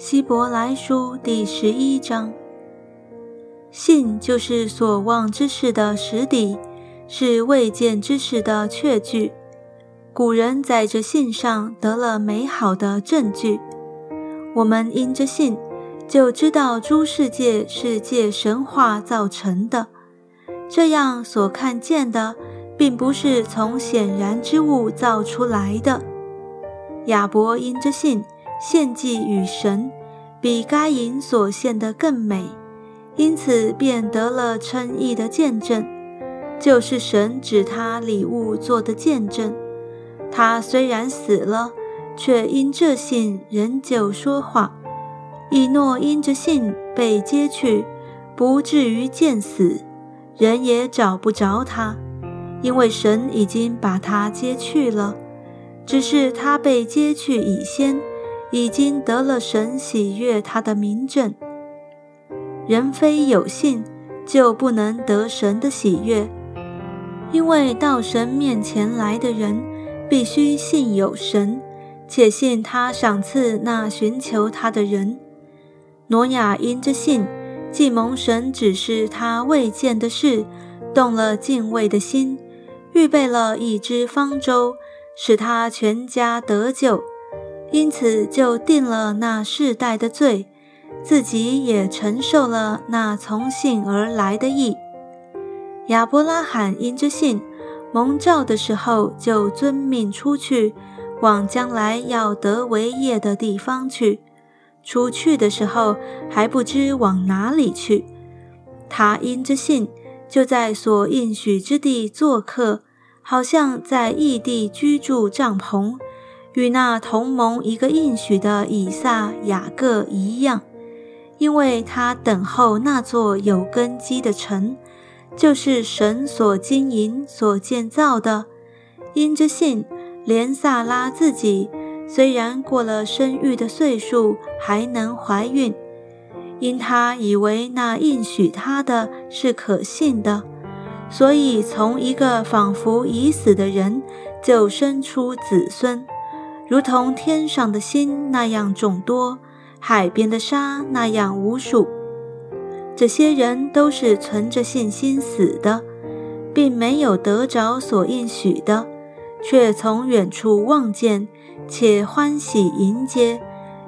希伯来书第十一章，信就是所望之事的实底，是未见之事的确据。古人在这信上得了美好的证据。我们因着信，就知道诸世界是借神话造成的。这样所看见的，并不是从显然之物造出来的。亚伯因着信。献祭与神比该隐所献的更美，因此便得了称义的见证，就是神指他礼物做的见证。他虽然死了，却因这信仍旧说话。以诺因着信被接去，不至于见死，人也找不着他，因为神已经把他接去了。只是他被接去以先。已经得了神喜悦他的名证。人非有信，就不能得神的喜悦，因为到神面前来的人，必须信有神，且信他赏赐那寻求他的人。挪亚因着信，既蒙神指示他未见的事，动了敬畏的心，预备了一只方舟，使他全家得救。因此，就定了那世代的罪，自己也承受了那从信而来的义。亚伯拉罕因着信蒙召的时候，就遵命出去，往将来要得为业的地方去。出去的时候还不知往哪里去。他因着信，就在所应许之地做客，好像在异地居住帐篷。与那同盟一个应许的以撒、雅各一样，因为他等候那座有根基的城，就是神所经营、所建造的。因着信，连萨拉自己虽然过了生育的岁数，还能怀孕，因他以为那应许他的是可信的，所以从一个仿佛已死的人，就生出子孙。如同天上的星那样众多，海边的沙那样无数。这些人都是存着信心死的，并没有得着所应许的，却从远处望见，且欢喜迎接，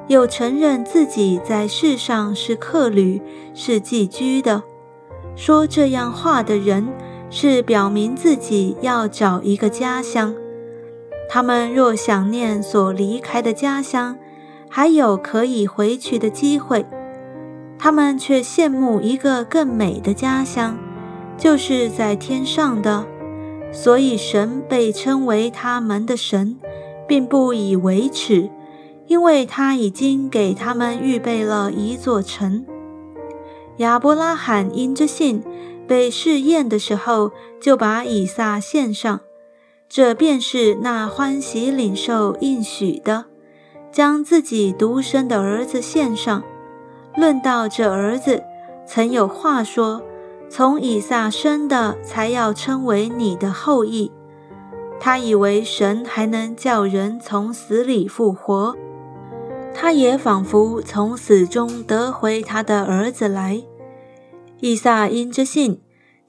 又承认自己在世上是客旅，是寄居的。说这样话的人，是表明自己要找一个家乡。他们若想念所离开的家乡，还有可以回去的机会，他们却羡慕一个更美的家乡，就是在天上的。所以神被称为他们的神，并不以为耻，因为他已经给他们预备了一座城。亚伯拉罕因着信被试验的时候，就把以撒献上。这便是那欢喜领受应许的，将自己独生的儿子献上。论到这儿子，曾有话说：“从以撒生的，才要称为你的后裔。”他以为神还能叫人从死里复活，他也仿佛从死中得回他的儿子来。以撒因着信。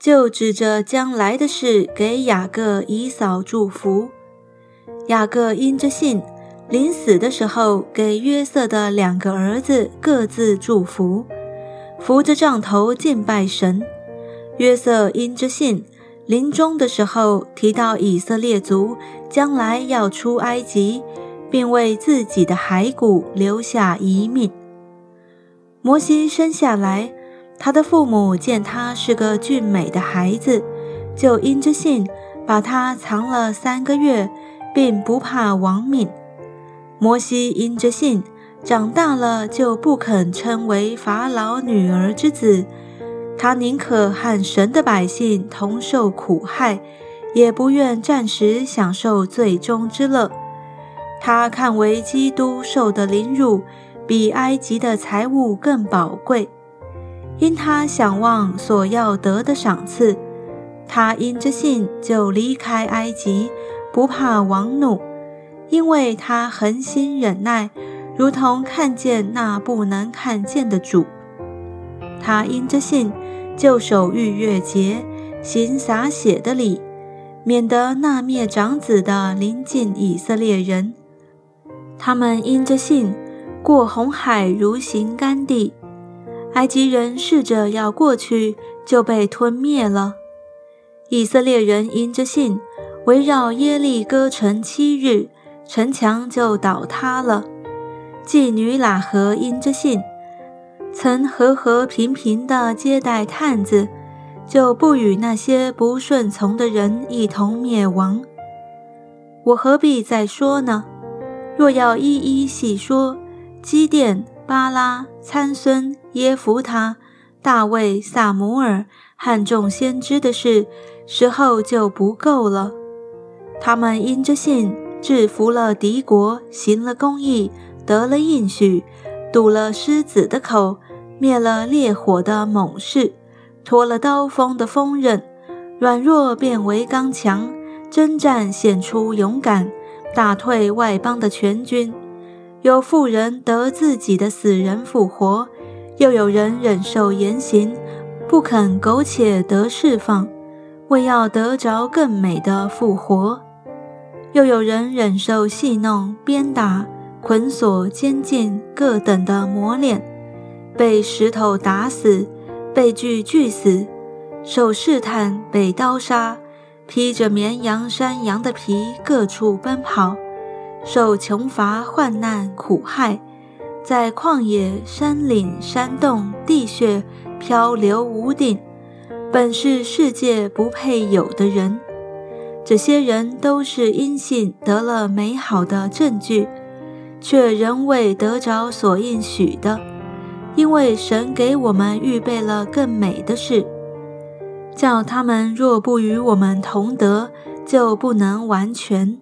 就指着将来的事给雅各、以扫祝福。雅各因着信，临死的时候给约瑟的两个儿子各自祝福，扶着杖头敬拜神。约瑟因着信，临终的时候提到以色列族将来要出埃及，并为自己的骸骨留下遗命。摩西生下来。他的父母见他是个俊美的孩子，就因着信把他藏了三个月，并不怕亡命。摩西因着信长大了，就不肯称为法老女儿之子，他宁可和神的百姓同受苦害，也不愿暂时享受最终之乐。他看为基督受的凌辱，比埃及的财物更宝贵。因他想望所要得的赏赐，他因着信就离开埃及，不怕王怒，因为他恒心忍耐，如同看见那不能看见的主。他因着信，就守逾越节，行洒血的礼，免得那灭长子的临近以色列人。他们因着信，过红海如行干地。埃及人试着要过去，就被吞灭了。以色列人因着信，围绕耶利哥城七日，城墙就倒塌了。妓女喇合因着信，曾和和平平地接待探子，就不与那些不顺从的人一同灭亡。我何必再说呢？若要一一细说，基甸。巴拉、参孙、耶弗他、大卫、萨姆尔和众先知的事，时候就不够了。他们因着信制服了敌国，行了公义，得了应许，堵了狮子的口，灭了烈火的猛士，脱了刀锋的锋刃，软弱变为刚强，征战显出勇敢，打退外邦的全军。有妇人得自己的死人复活，又有人忍受严刑，不肯苟且得释放，为要得着更美的复活；又有人忍受戏弄、鞭打、捆锁、监禁各等的磨练，被石头打死，被锯锯死，受试探，被刀杀，披着绵羊、山羊的皮，各处奔跑。受穷乏、患难、苦害，在旷野、山岭、山洞、地穴漂流无定，本是世界不配有的人。这些人都是因信得了美好的证据，却仍未得着所应许的，因为神给我们预备了更美的事，叫他们若不与我们同得，就不能完全。